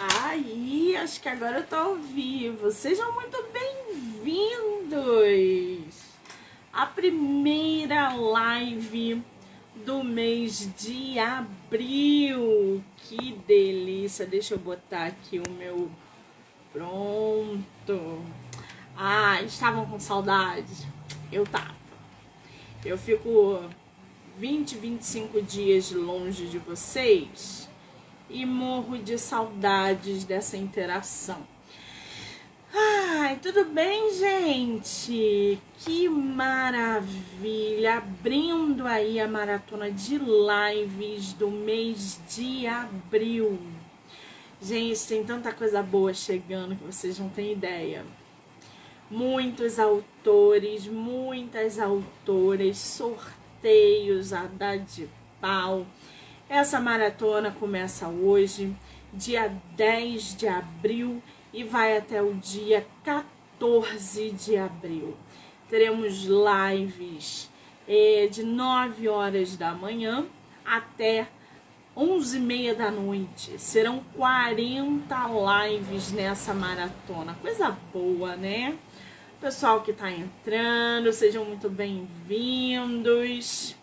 Aí, acho que agora eu tô ao vivo. Sejam muito bem-vindos à primeira live do mês de abril. Que delícia! Deixa eu botar aqui o meu. Pronto. Ah, estavam com saudade? Eu tava. Eu fico 20, 25 dias longe de vocês e morro de saudades dessa interação. Ai, tudo bem, gente? Que maravilha! Abrindo aí a maratona de lives do mês de abril. Gente, tem tanta coisa boa chegando que vocês não têm ideia. Muitos autores, muitas autoras, sorteios a dar de pau essa maratona começa hoje, dia 10 de abril, e vai até o dia 14 de abril. Teremos lives é, de 9 horas da manhã até 11 e meia da noite. Serão 40 lives nessa maratona. Coisa boa, né? Pessoal que está entrando, sejam muito bem-vindos.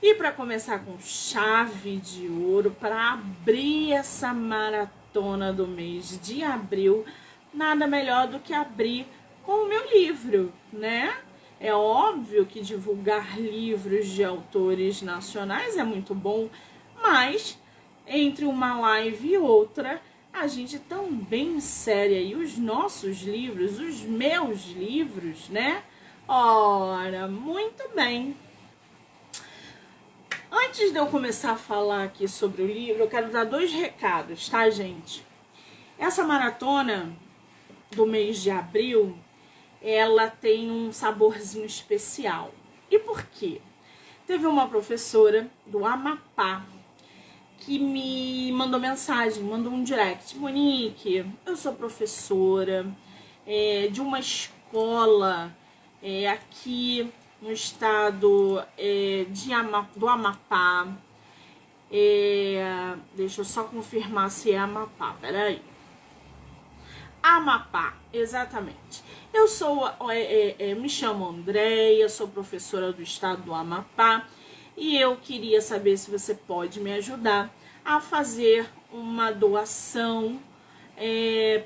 E para começar com chave de ouro, para abrir essa maratona do mês de abril, nada melhor do que abrir com o meu livro, né? É óbvio que divulgar livros de autores nacionais é muito bom, mas entre uma live e outra, a gente também insere aí os nossos livros, os meus livros, né? Ora, muito bem. Antes de eu começar a falar aqui sobre o livro, eu quero dar dois recados, tá, gente? Essa maratona do mês de abril, ela tem um saborzinho especial. E por quê? Teve uma professora do Amapá que me mandou mensagem, mandou um direct. Monique, eu sou professora é, de uma escola é, aqui no estado é, de Ama, do Amapá. É, deixa eu só confirmar se é Amapá, peraí. Amapá, exatamente. Eu sou, é, é, é, me chamo Andréia, sou professora do estado do Amapá e eu queria saber se você pode me ajudar a fazer uma doação é,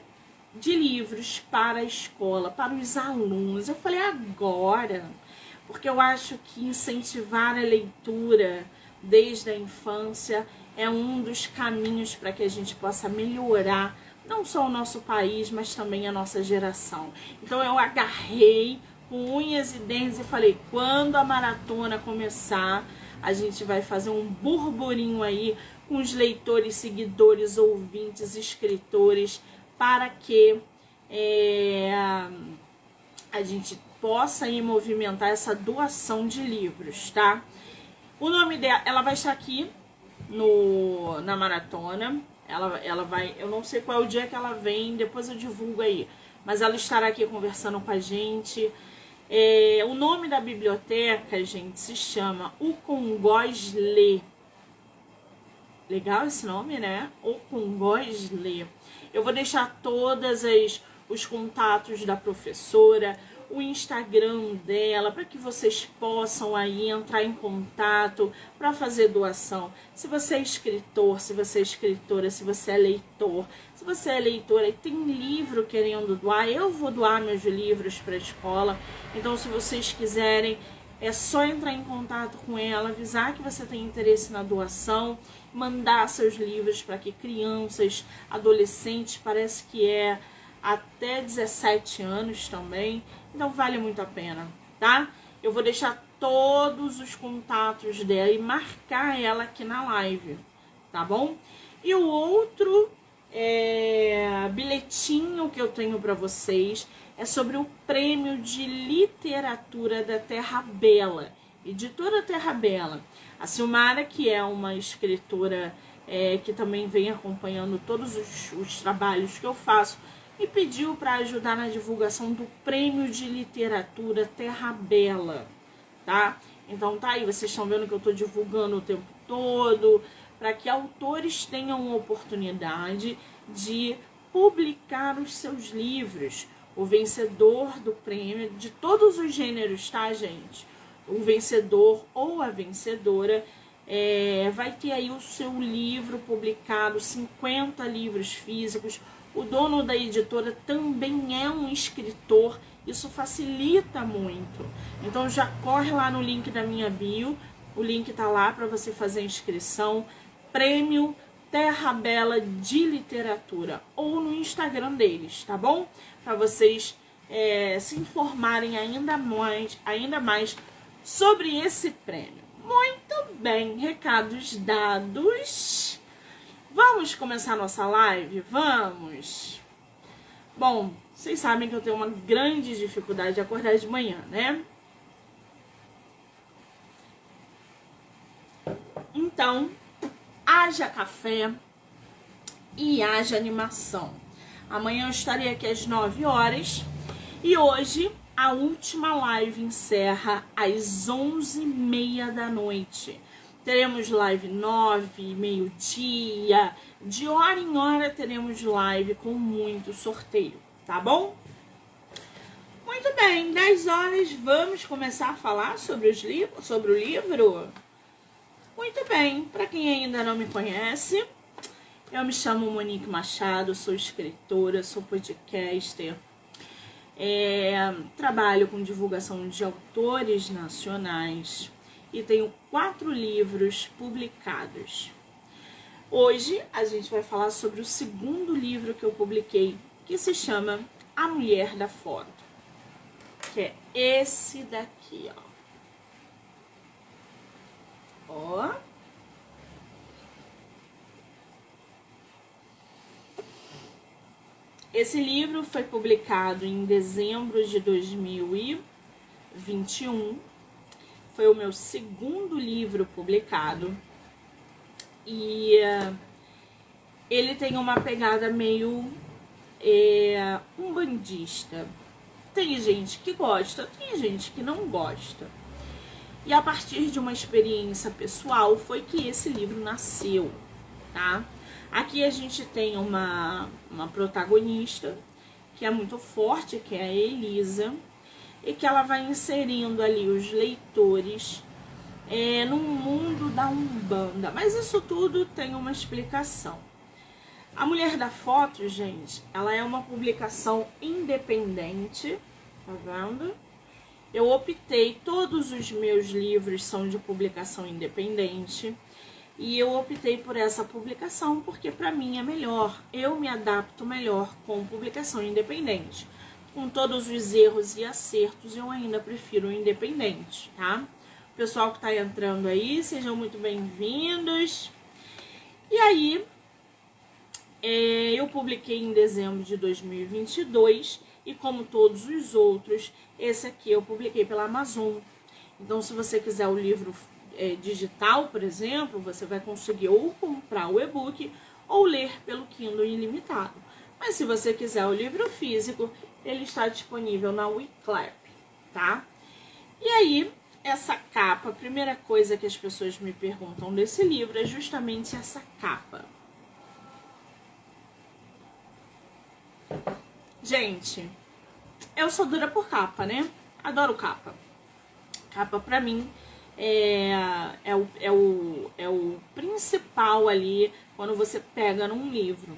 de livros para a escola, para os alunos. Eu falei, agora? Porque eu acho que incentivar a leitura desde a infância é um dos caminhos para que a gente possa melhorar não só o nosso país, mas também a nossa geração. Então eu agarrei com unhas e dentes e falei: quando a maratona começar, a gente vai fazer um burburinho aí com os leitores, seguidores, ouvintes, escritores, para que é, a gente possa aí movimentar essa doação de livros, tá? O nome dela, ela vai estar aqui no, na maratona. Ela, ela vai, eu não sei qual é o dia que ela vem, depois eu divulgo aí. Mas ela estará aqui conversando com a gente. É, o nome da biblioteca, gente, se chama O Congós Lê. Legal esse nome, né? O Congós Lê. Eu vou deixar todas as os contatos da professora, o Instagram dela, para que vocês possam aí entrar em contato para fazer doação. Se você é escritor, se você é escritora, se você é leitor, se você é leitora e tem livro querendo doar, eu vou doar meus livros para a escola. Então, se vocês quiserem, é só entrar em contato com ela, avisar que você tem interesse na doação, mandar seus livros para que crianças, adolescentes, parece que é até 17 anos também. Então vale muito a pena, tá? Eu vou deixar todos os contatos dela e marcar ela aqui na live, tá bom? E o outro é, bilhetinho que eu tenho para vocês é sobre o prêmio de literatura da Terra Bela, editora Terra Bela. A Silmara, que é uma escritora é, que também vem acompanhando todos os, os trabalhos que eu faço, e pediu para ajudar na divulgação do Prêmio de Literatura Terra Bela, tá? Então tá aí, vocês estão vendo que eu estou divulgando o tempo todo para que autores tenham oportunidade de publicar os seus livros. O vencedor do prêmio de todos os gêneros, tá, gente? O vencedor ou a vencedora é, vai ter aí o seu livro publicado, 50 livros físicos. O dono da editora também é um escritor, isso facilita muito. Então já corre lá no link da minha bio, o link tá lá para você fazer a inscrição. Prêmio Terra Bela de Literatura ou no Instagram deles, tá bom? Para vocês é, se informarem ainda mais, ainda mais sobre esse prêmio. Muito bem, recados dados. Vamos começar nossa live? Vamos! Bom, vocês sabem que eu tenho uma grande dificuldade de acordar de manhã, né? Então, haja café e haja animação. Amanhã eu estarei aqui às 9 horas e hoje a última live encerra às 11h30 da noite. Teremos live 9, meio-dia. De hora em hora teremos live com muito sorteio, tá bom? Muito bem, 10 horas vamos começar a falar sobre, os li sobre o livro? Muito bem, para quem ainda não me conhece, eu me chamo Monique Machado, sou escritora, sou podcaster, é, trabalho com divulgação de autores nacionais e tenho quatro livros publicados. Hoje a gente vai falar sobre o segundo livro que eu publiquei, que se chama A Mulher da Foto, que é esse daqui, ó. Ó. Esse livro foi publicado em dezembro de 2021. Foi o meu segundo livro publicado. E uh, ele tem uma pegada meio é, um bandista. Tem gente que gosta, tem gente que não gosta. E a partir de uma experiência pessoal foi que esse livro nasceu, tá? Aqui a gente tem uma, uma protagonista que é muito forte, que é a Elisa, e que ela vai inserindo ali os leitores é, no mundo da Umbanda. Mas isso tudo tem uma explicação. A Mulher da Foto, gente, ela é uma publicação independente, tá vendo? Eu optei, todos os meus livros são de publicação independente. E eu optei por essa publicação porque para mim é melhor. Eu me adapto melhor com publicação independente. Com todos os erros e acertos, eu ainda prefiro o independente, tá? Pessoal que está entrando aí, sejam muito bem-vindos. E aí, é, eu publiquei em dezembro de 2022 e como todos os outros, esse aqui eu publiquei pela Amazon. Então, se você quiser o livro é, digital, por exemplo, você vai conseguir ou comprar o e-book ou ler pelo Kindle ilimitado. Mas se você quiser o livro físico, ele está disponível na Wiclap, tá? E aí, essa capa, a primeira coisa que as pessoas me perguntam desse livro é justamente essa capa. Gente, eu sou dura por capa, né? Adoro capa. Capa pra mim é, é, o, é, o, é o principal ali quando você pega num livro.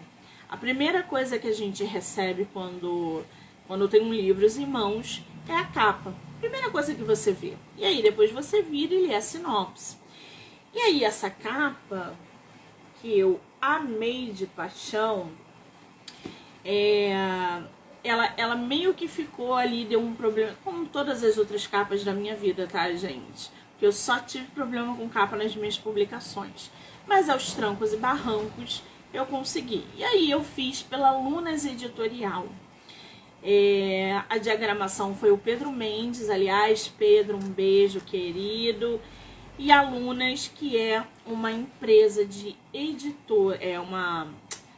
A primeira coisa que a gente recebe quando, quando tem um livro em mãos é a capa. Primeira coisa que você vê. E aí depois você vira e lê a sinopse. E aí essa capa, que eu amei de paixão, é, ela, ela meio que ficou ali, deu um problema, como todas as outras capas da minha vida, tá, gente? Que eu só tive problema com capa nas minhas publicações. Mas aos trancos e barrancos eu consegui. E aí eu fiz pela Lunas Editorial. É, a diagramação foi o Pedro Mendes, aliás, Pedro, um beijo querido. E a Lunas, que é uma empresa de editor, é uma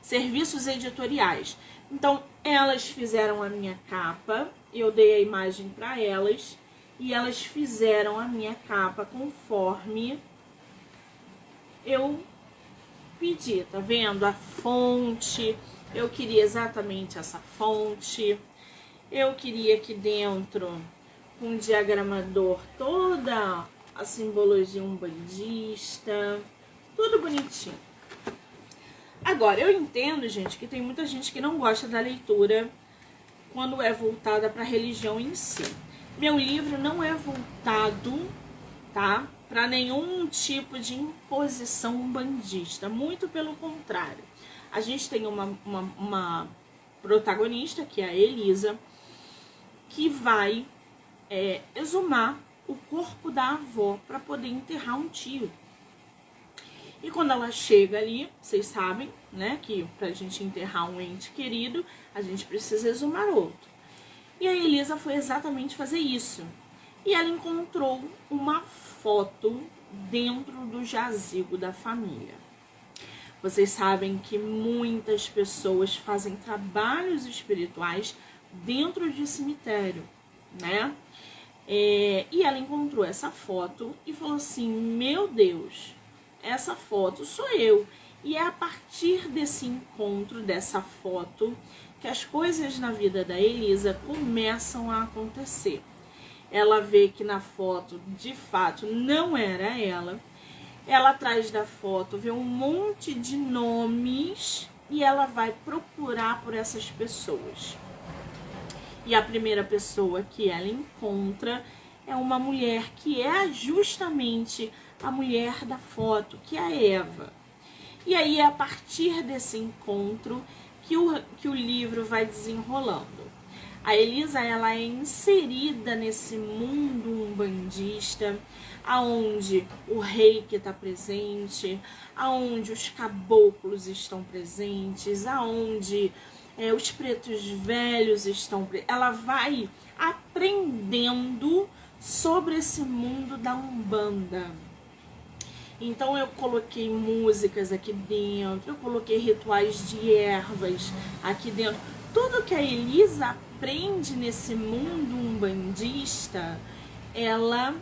serviços editoriais. Então, elas fizeram a minha capa, eu dei a imagem para elas e elas fizeram a minha capa conforme eu pedi, tá vendo? A fonte, eu queria exatamente essa fonte. Eu queria aqui dentro um diagramador toda a simbologia umbandista, tudo bonitinho. Agora, eu entendo, gente, que tem muita gente que não gosta da leitura quando é voltada para a religião em si. Meu livro não é voltado, tá, para nenhum tipo de imposição umbandista, muito pelo contrário. A gente tem uma, uma, uma protagonista, que é a Elisa, que vai é, exumar o corpo da avó para poder enterrar um tio. E quando ela chega ali, vocês sabem, né, que pra gente enterrar um ente querido, a gente precisa exumar outro. E a Elisa foi exatamente fazer isso. E ela encontrou uma foto dentro do jazigo da família. Vocês sabem que muitas pessoas fazem trabalhos espirituais dentro de cemitério, né? É, e ela encontrou essa foto e falou assim: Meu Deus, essa foto sou eu. E é a partir desse encontro, dessa foto, que as coisas na vida da Elisa começam a acontecer. Ela vê que na foto, de fato, não era ela. Ela atrás da foto vê um monte de nomes e ela vai procurar por essas pessoas. E a primeira pessoa que ela encontra é uma mulher que é justamente a mulher da foto, que é a Eva. E aí a partir desse encontro que o, que o livro vai desenrolando. A Elisa ela é inserida nesse mundo umbandista, aonde o rei que está presente, aonde os caboclos estão presentes, aonde é, os pretos velhos estão. Ela vai aprendendo sobre esse mundo da umbanda. Então eu coloquei músicas aqui dentro, eu coloquei rituais de ervas aqui dentro. Tudo que a Elisa aprende nesse mundo umbandista, ela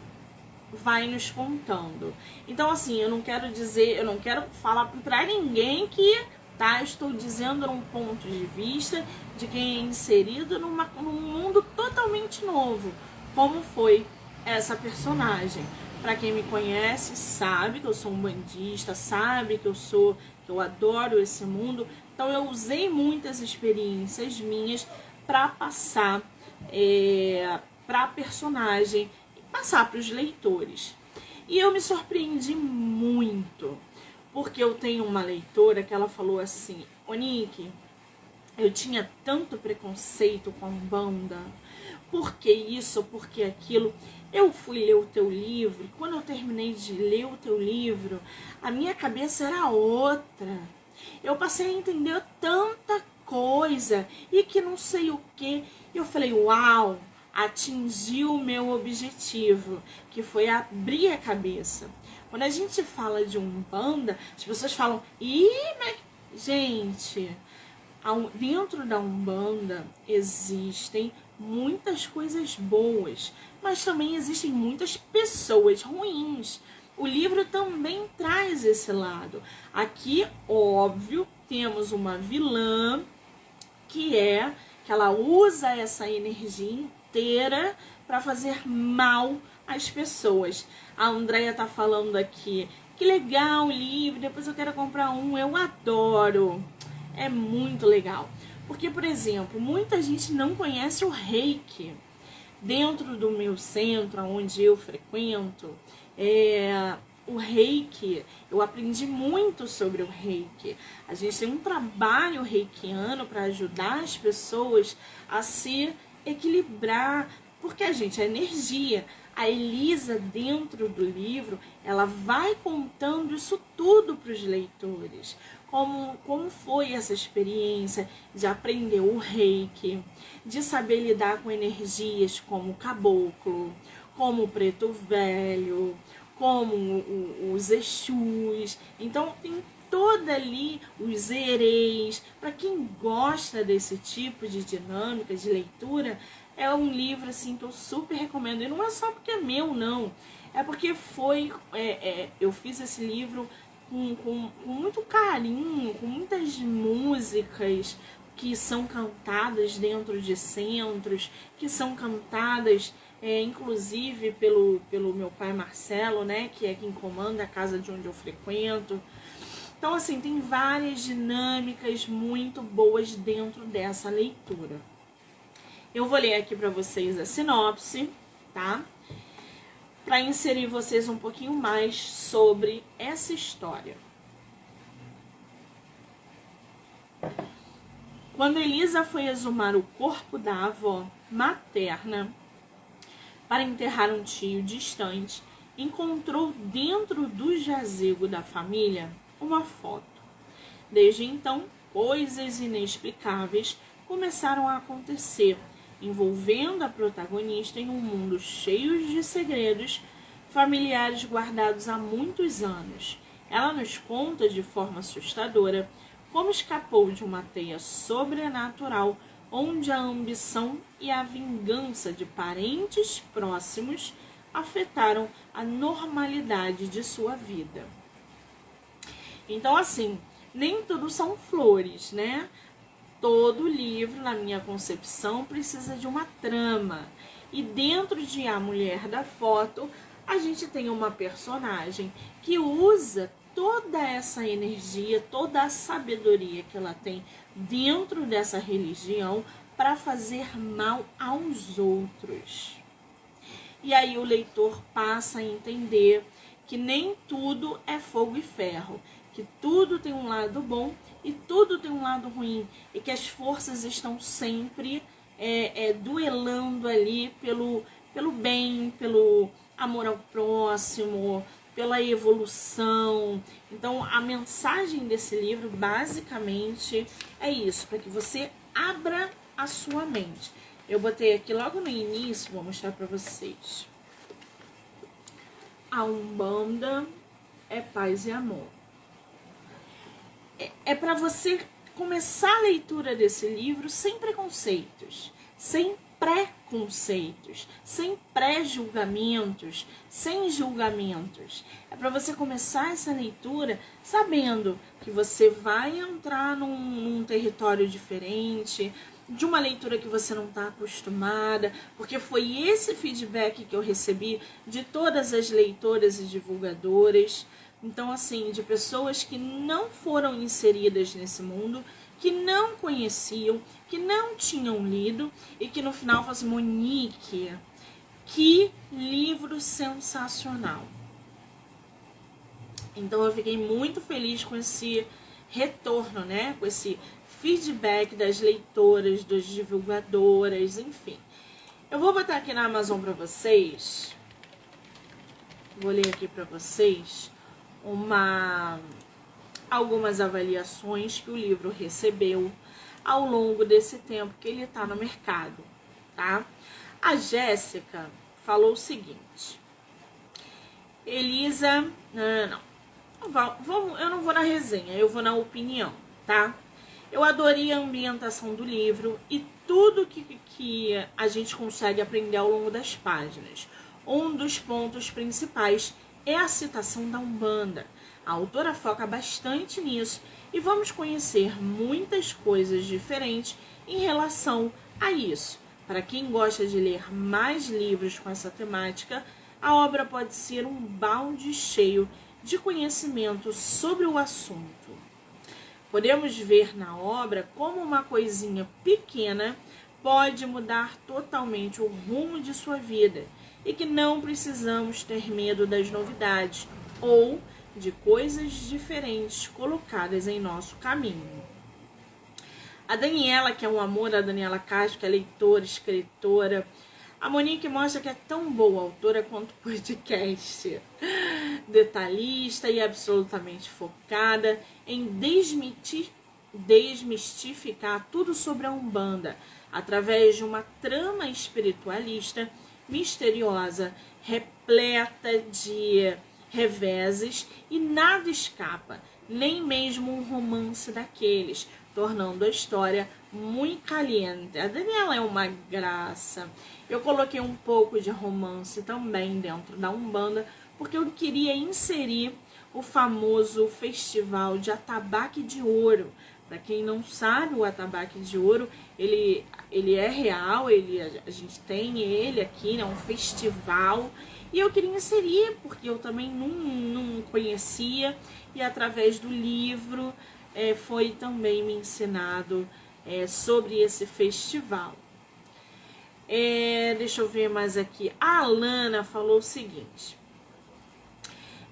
vai nos contando. Então assim, eu não quero dizer, eu não quero falar para ninguém que tá? Estou dizendo num ponto de vista de quem é inserido numa, num mundo totalmente novo, como foi essa personagem. Para quem me conhece, sabe que eu sou um bandista, sabe que eu sou, que eu adoro esse mundo. Então eu usei muitas experiências minhas para passar é, para a personagem e passar para os leitores. E eu me surpreendi muito, porque eu tenho uma leitora que ela falou assim: Onique, eu tinha tanto preconceito com banda, por que isso, por que aquilo. Eu fui ler o teu livro, quando eu terminei de ler o teu livro, a minha cabeça era outra. Eu passei a entender tanta coisa e que não sei o que. Eu falei, uau, atingiu o meu objetivo, que foi abrir a cabeça. Quando a gente fala de Umbanda, as pessoas falam, ih, mas. Gente, dentro da Umbanda existem muitas coisas boas, mas também existem muitas pessoas ruins. O livro também traz esse lado. Aqui, óbvio, temos uma vilã que é que ela usa essa energia inteira para fazer mal às pessoas. A Andrea tá falando aqui, que legal o livro, depois eu quero comprar um, eu adoro. É muito legal. Porque, por exemplo, muita gente não conhece o reiki. Dentro do meu centro, onde eu frequento, é, o reiki, eu aprendi muito sobre o reiki. A gente tem um trabalho reikiano para ajudar as pessoas a se equilibrar, porque a gente é energia. A Elisa, dentro do livro, ela vai contando isso tudo para os leitores como, como foi essa experiência de aprender o reiki, de saber lidar com energias como o caboclo, como o preto velho, como os exus. Então tem toda ali os ereis. Para quem gosta desse tipo de dinâmica de leitura, é um livro assim que eu super recomendo. E não é só porque é meu, não. É porque foi. É, é, eu fiz esse livro com, com, com muito carinho, com muitas músicas que são cantadas dentro de centros, que são cantadas é, inclusive pelo, pelo meu pai Marcelo, né, que é quem comanda a casa de onde eu frequento. Então, assim, tem várias dinâmicas muito boas dentro dessa leitura. Eu vou ler aqui para vocês a sinopse, tá? Para inserir vocês um pouquinho mais sobre essa história. Quando Elisa foi exumar o corpo da avó materna para enterrar um tio distante, encontrou dentro do jazigo da família uma foto. Desde então, coisas inexplicáveis começaram a acontecer, envolvendo a protagonista em um mundo cheio de segredos familiares guardados há muitos anos. Ela nos conta de forma assustadora como escapou de uma teia sobrenatural onde a ambição e a vingança de parentes próximos afetaram a normalidade de sua vida. Então, assim, nem tudo são flores, né? Todo livro, na minha concepção, precisa de uma trama. E dentro de A Mulher da Foto, a gente tem uma personagem que usa toda essa energia, toda a sabedoria que ela tem dentro dessa religião para fazer mal aos outros. E aí o leitor passa a entender que nem tudo é fogo e ferro, que tudo tem um lado bom e tudo tem um lado ruim, e que as forças estão sempre é, é, duelando ali pelo, pelo bem, pelo amor ao próximo, pela evolução. Então, a mensagem desse livro basicamente é isso, para que você abra a sua mente. Eu botei aqui logo no início, vou mostrar para vocês. A Umbanda é paz e amor. É, é para você começar a leitura desse livro sem preconceitos, sem preconceitos, sem pré-julgamentos, sem julgamentos. É para você começar essa leitura sabendo que você vai entrar num, num território diferente, de uma leitura que você não está acostumada, porque foi esse feedback que eu recebi de todas as leitoras e divulgadoras. Então, assim, de pessoas que não foram inseridas nesse mundo que não conheciam, que não tinham lido e que no final falam assim, Monique, que livro sensacional. Então eu fiquei muito feliz com esse retorno, né? Com esse feedback das leitoras, das divulgadoras, enfim. Eu vou botar aqui na Amazon para vocês. Vou ler aqui para vocês uma algumas avaliações que o livro recebeu ao longo desse tempo que ele está no mercado, tá? A Jéssica falou o seguinte: Elisa, não, não, não, eu não vou na resenha, eu vou na opinião, tá? Eu adorei a ambientação do livro e tudo que, que a gente consegue aprender ao longo das páginas. Um dos pontos principais é a citação da Umbanda. A autora foca bastante nisso e vamos conhecer muitas coisas diferentes em relação a isso. Para quem gosta de ler mais livros com essa temática, a obra pode ser um balde cheio de conhecimento sobre o assunto. Podemos ver na obra como uma coisinha pequena pode mudar totalmente o rumo de sua vida e que não precisamos ter medo das novidades ou de coisas diferentes colocadas em nosso caminho. A Daniela, que é um amor, a Daniela Castro, que é leitora, escritora. A Monique mostra que é tão boa autora quanto podcast. Detalhista e absolutamente focada em desmitir, desmistificar tudo sobre a Umbanda através de uma trama espiritualista misteriosa, repleta de reveses e nada escapa, nem mesmo um romance daqueles, tornando a história muito caliente. A Daniela é uma graça. Eu coloquei um pouco de romance também dentro da Umbanda, porque eu queria inserir o famoso Festival de Atabaque de Ouro. Para quem não sabe, o Atabaque de Ouro, ele, ele é real, ele, a gente tem ele aqui, é né, um festival. E eu queria inserir, porque eu também não, não conhecia, e através do livro é, foi também me ensinado é, sobre esse festival. É, deixa eu ver mais aqui. A Alana falou o seguinte: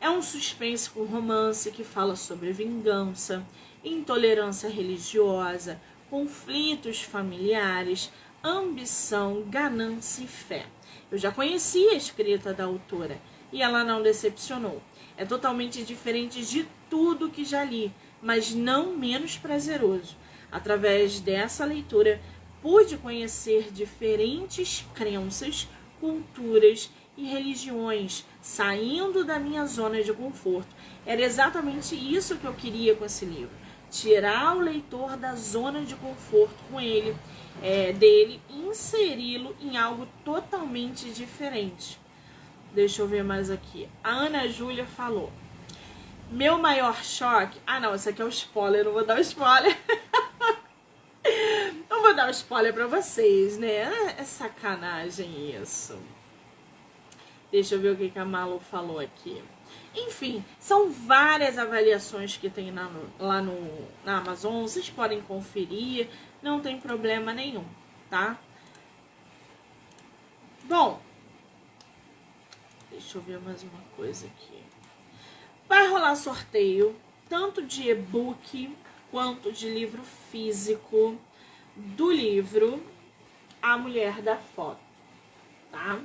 é um suspense com romance que fala sobre vingança, intolerância religiosa, conflitos familiares, ambição, ganância e fé. Eu já conhecia a escrita da autora e ela não decepcionou. É totalmente diferente de tudo que já li, mas não menos prazeroso. Através dessa leitura, pude conhecer diferentes crenças, culturas e religiões, saindo da minha zona de conforto. Era exatamente isso que eu queria com esse livro: tirar o leitor da zona de conforto com ele, é, dele, inseri-lo em algo totalmente diferente. Deixa eu ver mais aqui. A Ana Júlia falou: Meu maior choque. Ah, não, isso aqui é um spoiler, não vou dar um spoiler. não vou dar um spoiler pra vocês, né? É sacanagem isso. Deixa eu ver o que, que a Malu falou aqui. Enfim, são várias avaliações que tem na, lá no, na Amazon. Vocês podem conferir, não tem problema nenhum, tá? Bom, deixa eu ver mais uma coisa aqui. Vai rolar sorteio, tanto de e-book quanto de livro físico do livro A Mulher da Foto, tá?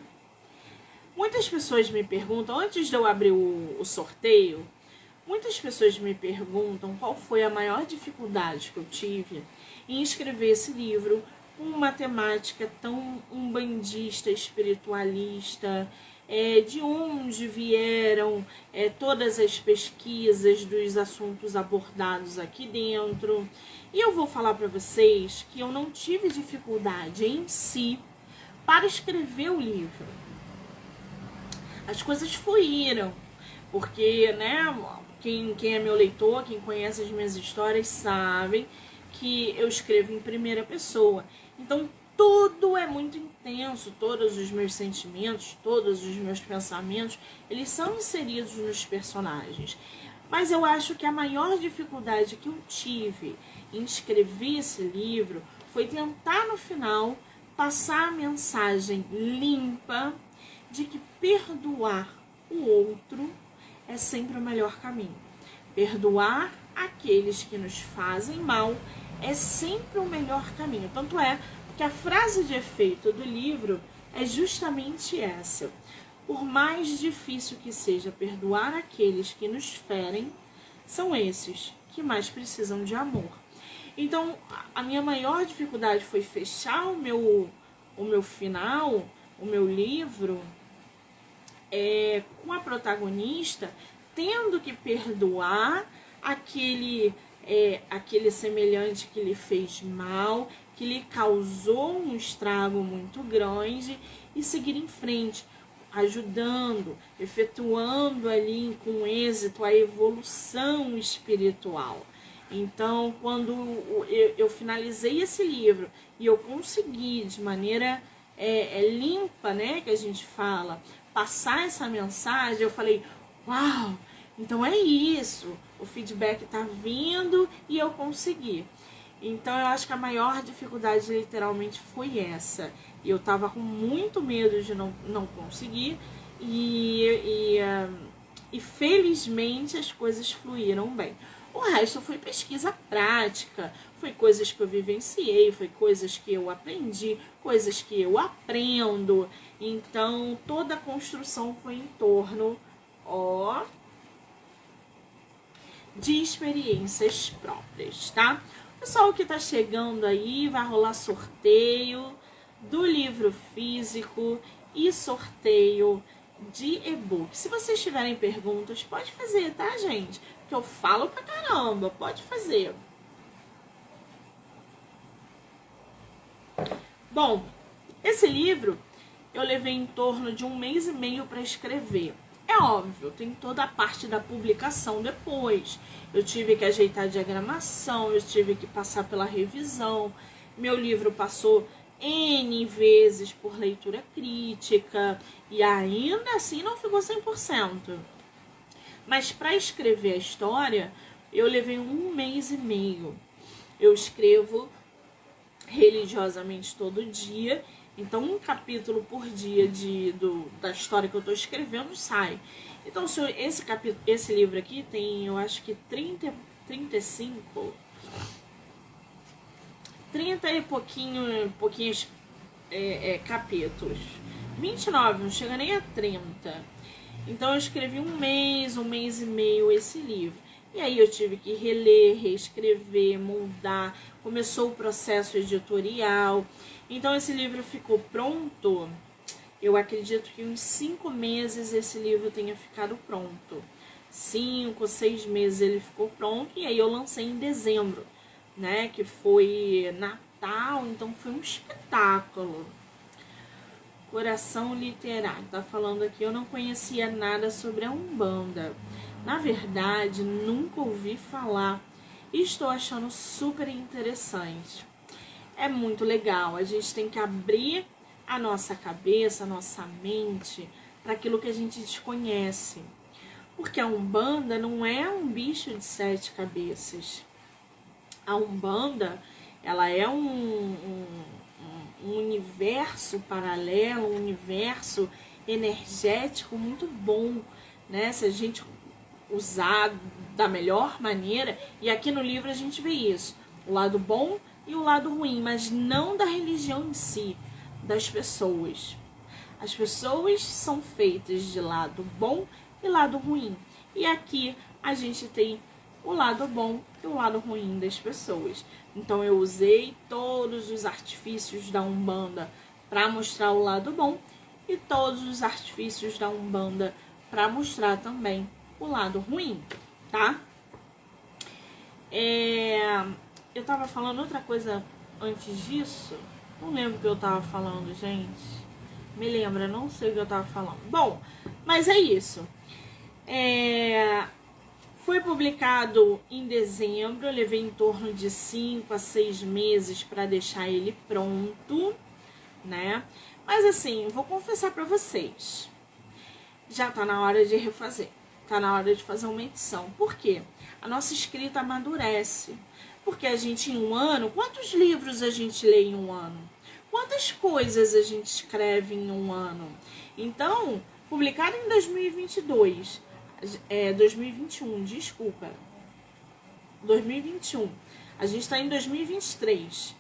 Muitas pessoas me perguntam, antes de eu abrir o, o sorteio, muitas pessoas me perguntam qual foi a maior dificuldade que eu tive em escrever esse livro com uma temática tão umbandista, espiritualista, é, de onde vieram é, todas as pesquisas dos assuntos abordados aqui dentro. E eu vou falar para vocês que eu não tive dificuldade em si para escrever o livro as coisas fluíram. Porque, né, quem, quem é meu leitor, quem conhece as minhas histórias, sabem que eu escrevo em primeira pessoa. Então, tudo é muito intenso, todos os meus sentimentos, todos os meus pensamentos, eles são inseridos nos personagens. Mas eu acho que a maior dificuldade que eu tive em escrever esse livro foi tentar no final passar a mensagem limpa, de que perdoar o outro é sempre o melhor caminho. Perdoar aqueles que nos fazem mal é sempre o melhor caminho. Tanto é que a frase de efeito do livro é justamente essa. Por mais difícil que seja perdoar aqueles que nos ferem, são esses que mais precisam de amor. Então, a minha maior dificuldade foi fechar o meu, o meu final, o meu livro, é, com a protagonista tendo que perdoar aquele é, aquele semelhante que lhe fez mal, que lhe causou um estrago muito grande e seguir em frente, ajudando, efetuando ali com êxito a evolução espiritual. Então, quando eu, finalizei esse livro e eu consegui de maneira é, é, limpa, né, que a gente fala, passar essa mensagem, eu falei, uau, então é isso. O feedback tá vindo e eu consegui. Então eu acho que a maior dificuldade literalmente foi essa. E eu tava com muito medo de não, não conseguir. E, e, uh, e felizmente as coisas fluíram bem. O resto foi pesquisa prática, foi coisas que eu vivenciei, foi coisas que eu aprendi, coisas que eu aprendo. Então, toda a construção foi em torno, ó, de experiências próprias, tá? Pessoal que tá chegando aí, vai rolar sorteio do livro físico e sorteio de e-book. Se vocês tiverem perguntas, pode fazer, tá, gente? Que eu falo pra caramba, pode fazer. Bom, esse livro eu levei em torno de um mês e meio para escrever, É óbvio, tem toda a parte da publicação depois. Eu tive que ajeitar a diagramação, eu tive que passar pela revisão. Meu livro passou N vezes por leitura crítica e ainda assim não ficou 100%. Mas para escrever a história, eu levei um mês e meio. Eu escrevo religiosamente todo dia, então um capítulo por dia de, do, da história que eu estou escrevendo sai. Então, esse, capítulo, esse livro aqui tem, eu acho que 30, 35 30 e pouquinho, pouquinhos é, é, capítulos. 29, não chega nem a 30. Então eu escrevi um mês, um mês e meio esse livro. E aí eu tive que reler, reescrever, moldar. Começou o processo editorial. Então esse livro ficou pronto. Eu acredito que uns cinco meses esse livro tenha ficado pronto. Cinco, seis meses ele ficou pronto. E aí eu lancei em dezembro né? Que foi Natal, então foi um espetáculo. Coração literário, tá falando aqui, eu não conhecia nada sobre a Umbanda. Na verdade, nunca ouvi falar e estou achando super interessante. É muito legal, a gente tem que abrir a nossa cabeça, a nossa mente para aquilo que a gente desconhece. Porque a Umbanda não é um bicho de sete cabeças a Umbanda, ela é um, um, um universo paralelo, um universo energético muito bom, né? Se a gente usar da melhor maneira, e aqui no livro a gente vê isso, o lado bom e o lado ruim, mas não da religião em si, das pessoas. As pessoas são feitas de lado bom e lado ruim. E aqui a gente tem o lado bom e o lado ruim das pessoas. Então eu usei todos os artifícios da Umbanda para mostrar o lado bom e todos os artifícios da Umbanda para mostrar também o lado ruim, tá? É, eu tava falando outra coisa antes disso. Não lembro o que eu tava falando, gente. Me lembra, não sei o que eu tava falando. Bom, mas é isso. É, foi publicado em dezembro, eu levei em torno de 5 a 6 meses para deixar ele pronto, né? Mas assim, vou confessar para vocês, já tá na hora de refazer, tá na hora de fazer uma edição. Por quê? A nossa escrita amadurece. Porque a gente em um ano, quantos livros a gente lê em um ano? Quantas coisas a gente escreve em um ano? Então, publicado em 2022, é, 2021, desculpa. 2021. A gente está em 2023.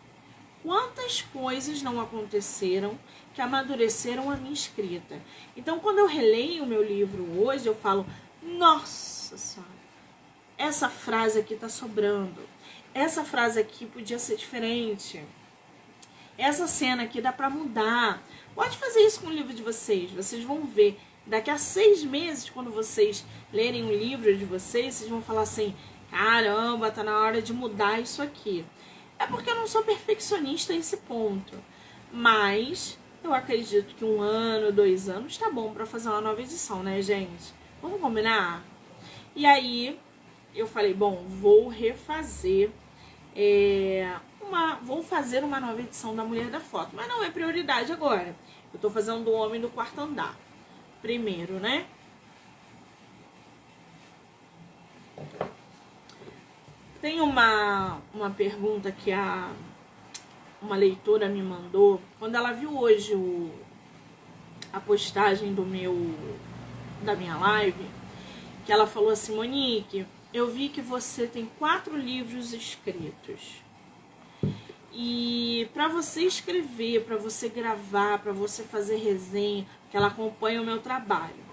Quantas coisas não aconteceram que amadureceram a minha escrita? Então, quando eu releio o meu livro hoje, eu falo: Nossa Senhora, essa frase aqui está sobrando. Essa frase aqui podia ser diferente. Essa cena aqui dá para mudar. Pode fazer isso com o livro de vocês. Vocês vão ver Daqui a seis meses, quando vocês lerem o livro de vocês, vocês vão falar assim: caramba, tá na hora de mudar isso aqui. É porque eu não sou perfeccionista a esse ponto. Mas eu acredito que um ano, dois anos tá bom para fazer uma nova edição, né, gente? Vamos combinar? E aí eu falei, bom, vou refazer é, uma. Vou fazer uma nova edição da Mulher da Foto. Mas não é prioridade agora. Eu tô fazendo do Homem do Quarto Andar primeiro, né? Tem uma, uma pergunta que a uma leitora me mandou quando ela viu hoje o, a postagem do meu da minha live, que ela falou assim, Monique, eu vi que você tem quatro livros escritos. E para você escrever, para você gravar, para você fazer resenha, que ela acompanha o meu trabalho.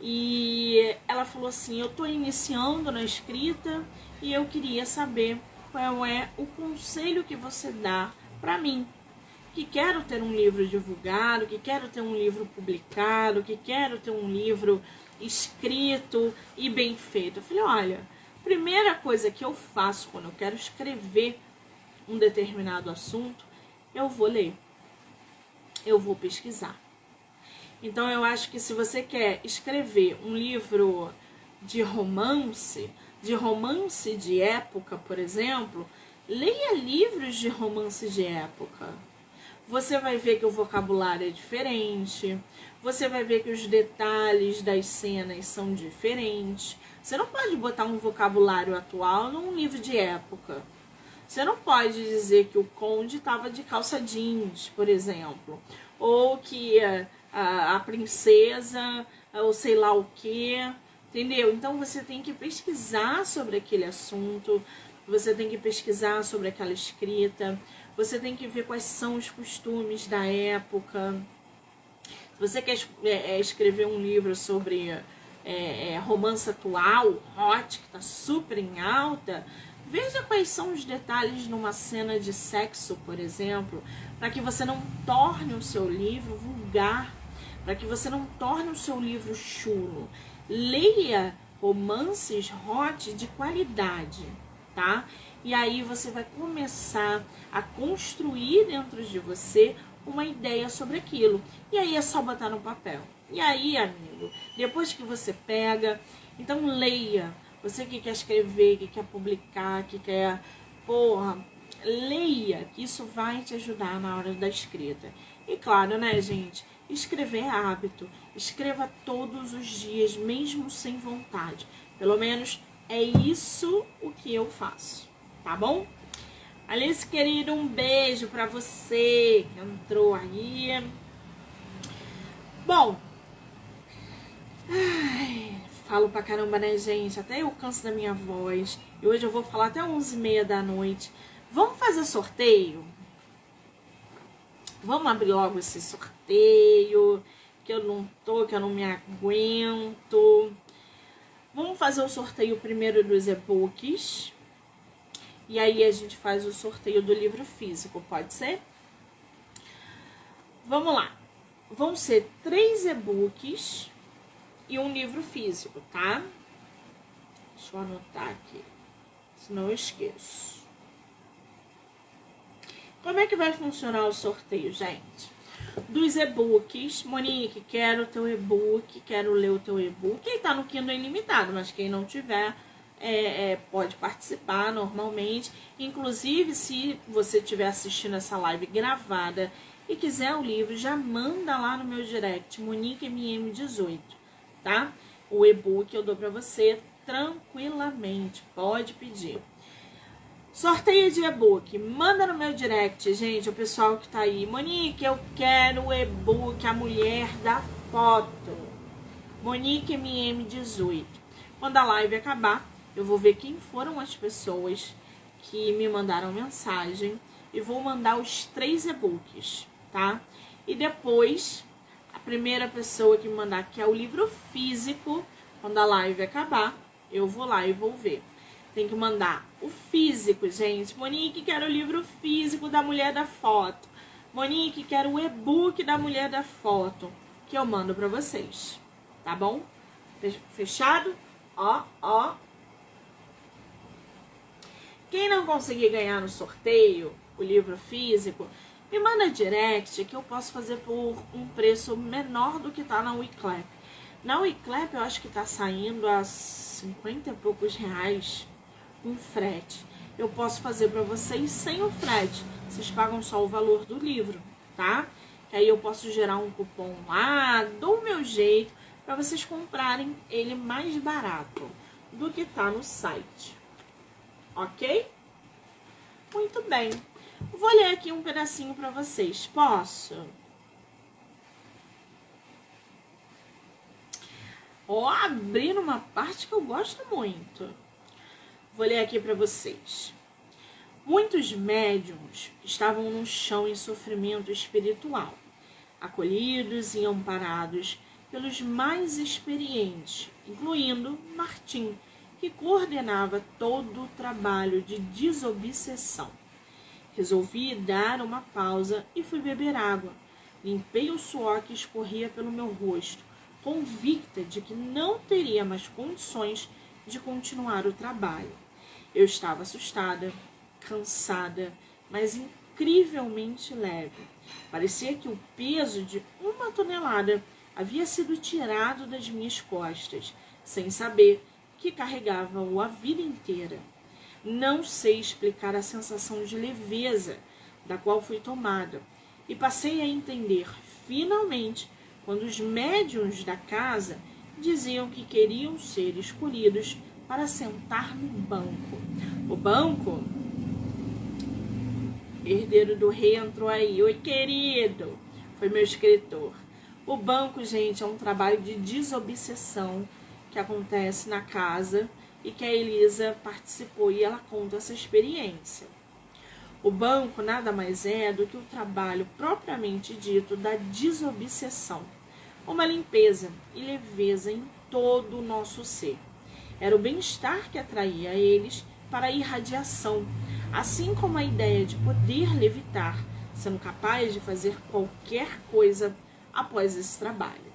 E ela falou assim: Eu estou iniciando na escrita e eu queria saber qual é o conselho que você dá para mim, que quero ter um livro divulgado, que quero ter um livro publicado, que quero ter um livro escrito e bem feito. Eu falei: Olha, primeira coisa que eu faço quando eu quero escrever um determinado assunto, eu vou ler, eu vou pesquisar. Então eu acho que se você quer escrever um livro de romance, de romance de época, por exemplo, leia livros de romance de época. Você vai ver que o vocabulário é diferente, você vai ver que os detalhes das cenas são diferentes. Você não pode botar um vocabulário atual num livro de época. Você não pode dizer que o conde estava de calça jeans, por exemplo, ou que a, a princesa, ou sei lá o que, entendeu? Então você tem que pesquisar sobre aquele assunto, você tem que pesquisar sobre aquela escrita, você tem que ver quais são os costumes da época. Se você quer é, é, escrever um livro sobre é, é, romance atual, hot, que está super em alta, veja quais são os detalhes numa cena de sexo, por exemplo, para que você não torne o seu livro vulgar para que você não torne o seu livro chulo. Leia romances hot de qualidade, tá? E aí você vai começar a construir dentro de você uma ideia sobre aquilo. E aí é só botar no papel. E aí, amigo, depois que você pega, então leia. Você que quer escrever, que quer publicar, que quer, porra, leia, que isso vai te ajudar na hora da escrita. E claro, né, gente? Escrever é hábito. Escreva todos os dias, mesmo sem vontade. Pelo menos é isso o que eu faço, tá bom? Alice, querido, um beijo para você que entrou aí. Bom, ai, falo pra caramba, né, gente? Até eu canso da minha voz. E hoje eu vou falar até 11h30 da noite. Vamos fazer sorteio? Vamos abrir logo esse sorteio, que eu não tô, que eu não me aguento. Vamos fazer o sorteio primeiro dos e-books. E aí a gente faz o sorteio do livro físico, pode ser? Vamos lá. Vão ser três e-books e um livro físico, tá? Deixa eu anotar aqui, senão eu esqueço. Como é que vai funcionar o sorteio, gente? Dos e-books, Monique, quero o teu e-book, quero ler o teu e-book. Quem tá no Kindle é ilimitado, mas quem não tiver, é, é, pode participar normalmente. Inclusive, se você estiver assistindo essa live gravada e quiser o livro, já manda lá no meu direct, Monique MM18, tá? O e-book eu dou para você tranquilamente, pode pedir. Sorteio de e-book. Manda no meu direct, gente, o pessoal que tá aí. Monique, eu quero o e-book A Mulher da Foto. Monique MM18. Quando a live acabar, eu vou ver quem foram as pessoas que me mandaram mensagem e vou mandar os três e-books, tá? E depois, a primeira pessoa que me mandar, que é o livro físico, quando a live acabar, eu vou lá e vou ver. Tem que mandar o físico, gente. Monique, quero o livro físico da mulher da foto. Monique, quero o e-book da mulher da foto. Que eu mando pra vocês. Tá bom? Fechado? Ó, ó. Quem não conseguir ganhar no sorteio o livro físico, me manda direct que eu posso fazer por um preço menor do que tá na Wiclap. Na Wiclap eu acho que tá saindo a 50 e poucos reais um frete. Eu posso fazer para vocês sem o frete. Vocês pagam só o valor do livro, tá? Que aí eu posso gerar um cupom lá do meu jeito para vocês comprarem ele mais barato do que tá no site. OK? Muito bem. Vou ler aqui um pedacinho para vocês. Posso? Ó, abrir uma parte que eu gosto muito. Vou ler aqui para vocês. Muitos médiums estavam no chão em sofrimento espiritual, acolhidos e amparados pelos mais experientes, incluindo Martim, que coordenava todo o trabalho de desobsessão. Resolvi dar uma pausa e fui beber água. Limpei o suor que escorria pelo meu rosto, convicta de que não teria mais condições de continuar o trabalho. Eu estava assustada, cansada, mas incrivelmente leve. Parecia que o peso de uma tonelada havia sido tirado das minhas costas, sem saber que carregava-o a vida inteira. Não sei explicar a sensação de leveza da qual fui tomada, e passei a entender, finalmente, quando os médiuns da casa diziam que queriam ser escolhidos para sentar no banco. O banco, herdeiro do rei, entrou aí. Oi, querido! Foi meu escritor. O banco, gente, é um trabalho de desobsessão que acontece na casa e que a Elisa participou e ela conta essa experiência. O banco nada mais é do que o trabalho propriamente dito da desobsessão, uma limpeza e leveza em todo o nosso ser. Era o bem-estar que atraía eles para a irradiação, assim como a ideia de poder levitar, sendo capaz de fazer qualquer coisa após esse trabalho.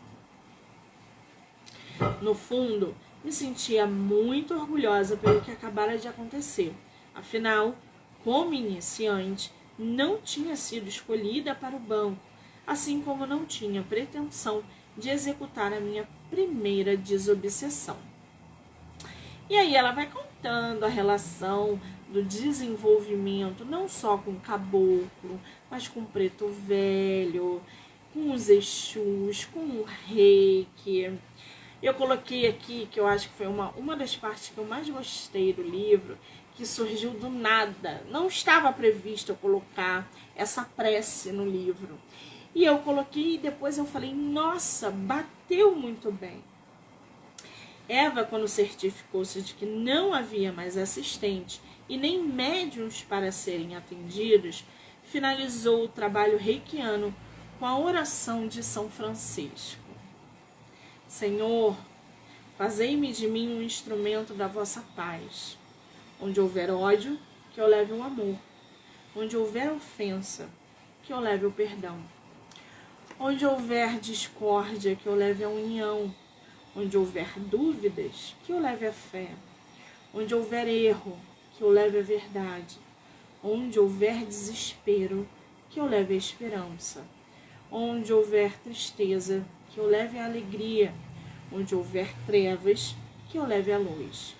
No fundo, me sentia muito orgulhosa pelo que acabara de acontecer. Afinal, como iniciante, não tinha sido escolhida para o banco, assim como não tinha pretensão de executar a minha primeira desobsessão. E aí ela vai contando a relação do desenvolvimento, não só com o caboclo, mas com o preto velho, com os Exus, com o reiki. Eu coloquei aqui, que eu acho que foi uma, uma das partes que eu mais gostei do livro, que surgiu do nada. Não estava previsto eu colocar essa prece no livro. E eu coloquei e depois eu falei, nossa, bateu muito bem. Eva, quando certificou-se de que não havia mais assistente e nem médiums para serem atendidos, finalizou o trabalho reikiano com a oração de São Francisco. Senhor, fazei-me de mim um instrumento da vossa paz. Onde houver ódio, que eu leve o amor. Onde houver ofensa, que eu leve o perdão. Onde houver discórdia, que eu leve a união Onde houver dúvidas, que eu leve a fé. Onde houver erro, que eu leve a verdade. Onde houver desespero, que eu leve a esperança. Onde houver tristeza, que eu leve a alegria. Onde houver trevas, que eu leve a luz.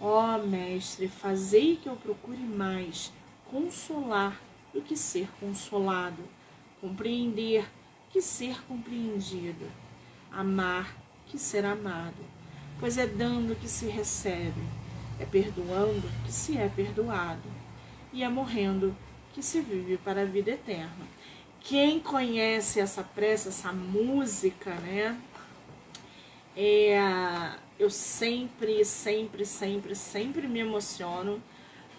Ó oh, Mestre, fazei que eu procure mais consolar do que ser consolado, compreender que ser compreendido, amar que ser amado, pois é dando que se recebe, é perdoando que se é perdoado, e é morrendo que se vive para a vida eterna. Quem conhece essa prece, essa música, né? É, eu sempre, sempre, sempre, sempre me emociono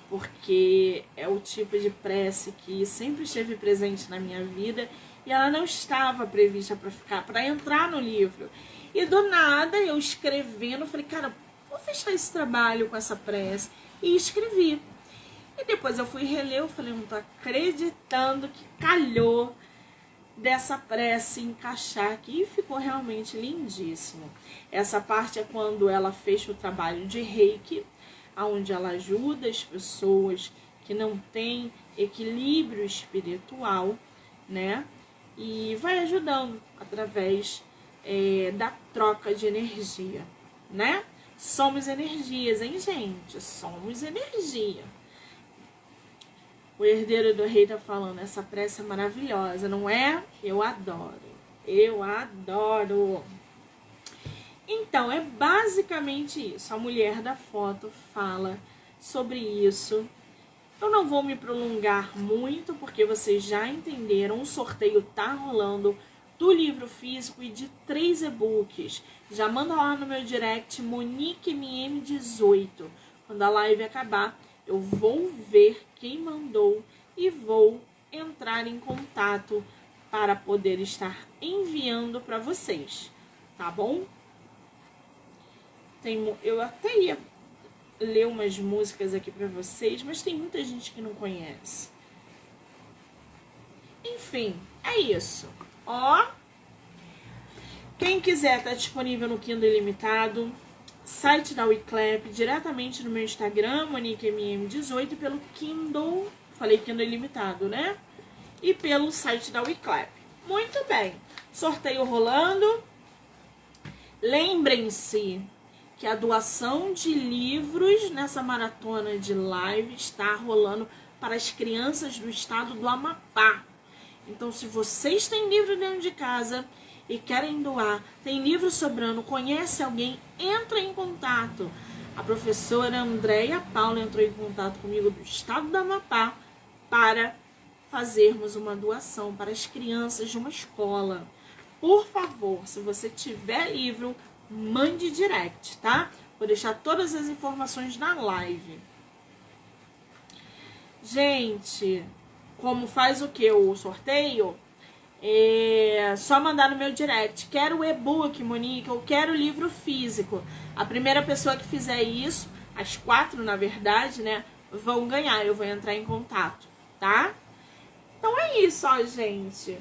porque é o tipo de prece que sempre esteve presente na minha vida e ela não estava prevista para ficar, para entrar no livro. E do nada, eu escrevendo, falei, cara, vou fechar esse trabalho com essa prece. E escrevi. E depois eu fui reler, eu falei, não tô acreditando que calhou dessa prece encaixar aqui e ficou realmente lindíssimo. Essa parte é quando ela fecha o trabalho de reiki, onde ela ajuda as pessoas que não têm equilíbrio espiritual, né? E vai ajudando através é, da troca de energia, né? Somos energias, hein, gente? Somos energia. O herdeiro do rei tá falando, essa prece é maravilhosa, não é? Eu adoro. Eu adoro. Então, é basicamente isso. A mulher da foto fala sobre isso. Eu não vou me prolongar muito, porque vocês já entenderam. O sorteio tá rolando do livro físico e de três e-books. Já manda lá no meu direct MoniqueMM18. Quando a live acabar, eu vou ver quem mandou e vou entrar em contato para poder estar enviando para vocês, tá bom? Tem, eu até ia ler umas músicas aqui para vocês, mas tem muita gente que não conhece. Enfim, é isso. Ó, quem quiser tá disponível no Kindle Ilimitado, site da Wiclap, diretamente no meu Instagram, MoniqueMM18, pelo Kindle, falei Kindle Ilimitado, né? E pelo site da Wiclap. Muito bem, sorteio rolando, Lembrem-se que a doação de livros nessa maratona de live está rolando para as crianças do estado do Amapá. Então, se vocês têm livro dentro de casa e querem doar, tem livro sobrando, conhece alguém, entra em contato. A professora Andréia Paula entrou em contato comigo do estado do Amapá para fazermos uma doação para as crianças de uma escola. Por favor, se você tiver livro, mande direct, tá? Vou deixar todas as informações na live. Gente, como faz o que? O sorteio? É só mandar no meu direct. Quero o e-book, Monique, eu quero o livro físico. A primeira pessoa que fizer isso, as quatro, na verdade, né, vão ganhar. Eu vou entrar em contato, tá? Então é isso, ó, gente.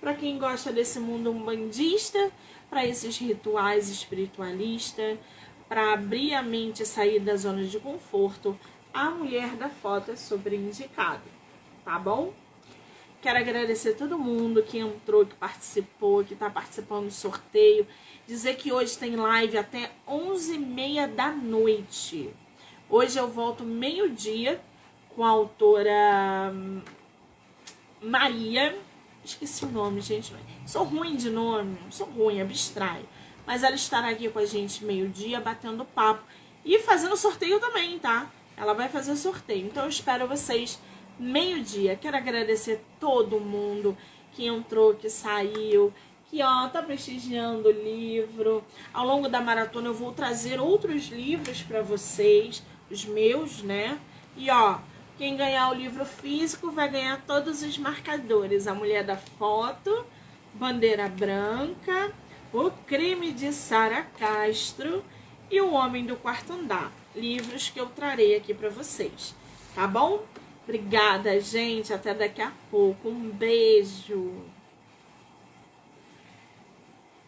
Para quem gosta desse mundo umbandista, para esses rituais espiritualistas, para abrir a mente e sair da zona de conforto, a mulher da foto é super indicada, tá bom? Quero agradecer todo mundo que entrou, que participou, que está participando do sorteio. Dizer que hoje tem live até 11h30 da noite. Hoje eu volto meio-dia com a autora hum, Maria Esqueci o nome, gente. Sou ruim de nome, sou ruim, abstraio. Mas ela estará aqui com a gente meio-dia, batendo papo e fazendo sorteio também, tá? Ela vai fazer sorteio. Então eu espero vocês meio-dia. Quero agradecer todo mundo que entrou, que saiu, que ó, tá prestigiando o livro. Ao longo da maratona eu vou trazer outros livros para vocês, os meus, né? E ó, quem ganhar o livro físico vai ganhar todos os marcadores: A Mulher da Foto, Bandeira Branca, O Crime de Sara Castro e O Homem do Quarto Andar. Livros que eu trarei aqui para vocês. Tá bom? Obrigada, gente. Até daqui a pouco. Um beijo.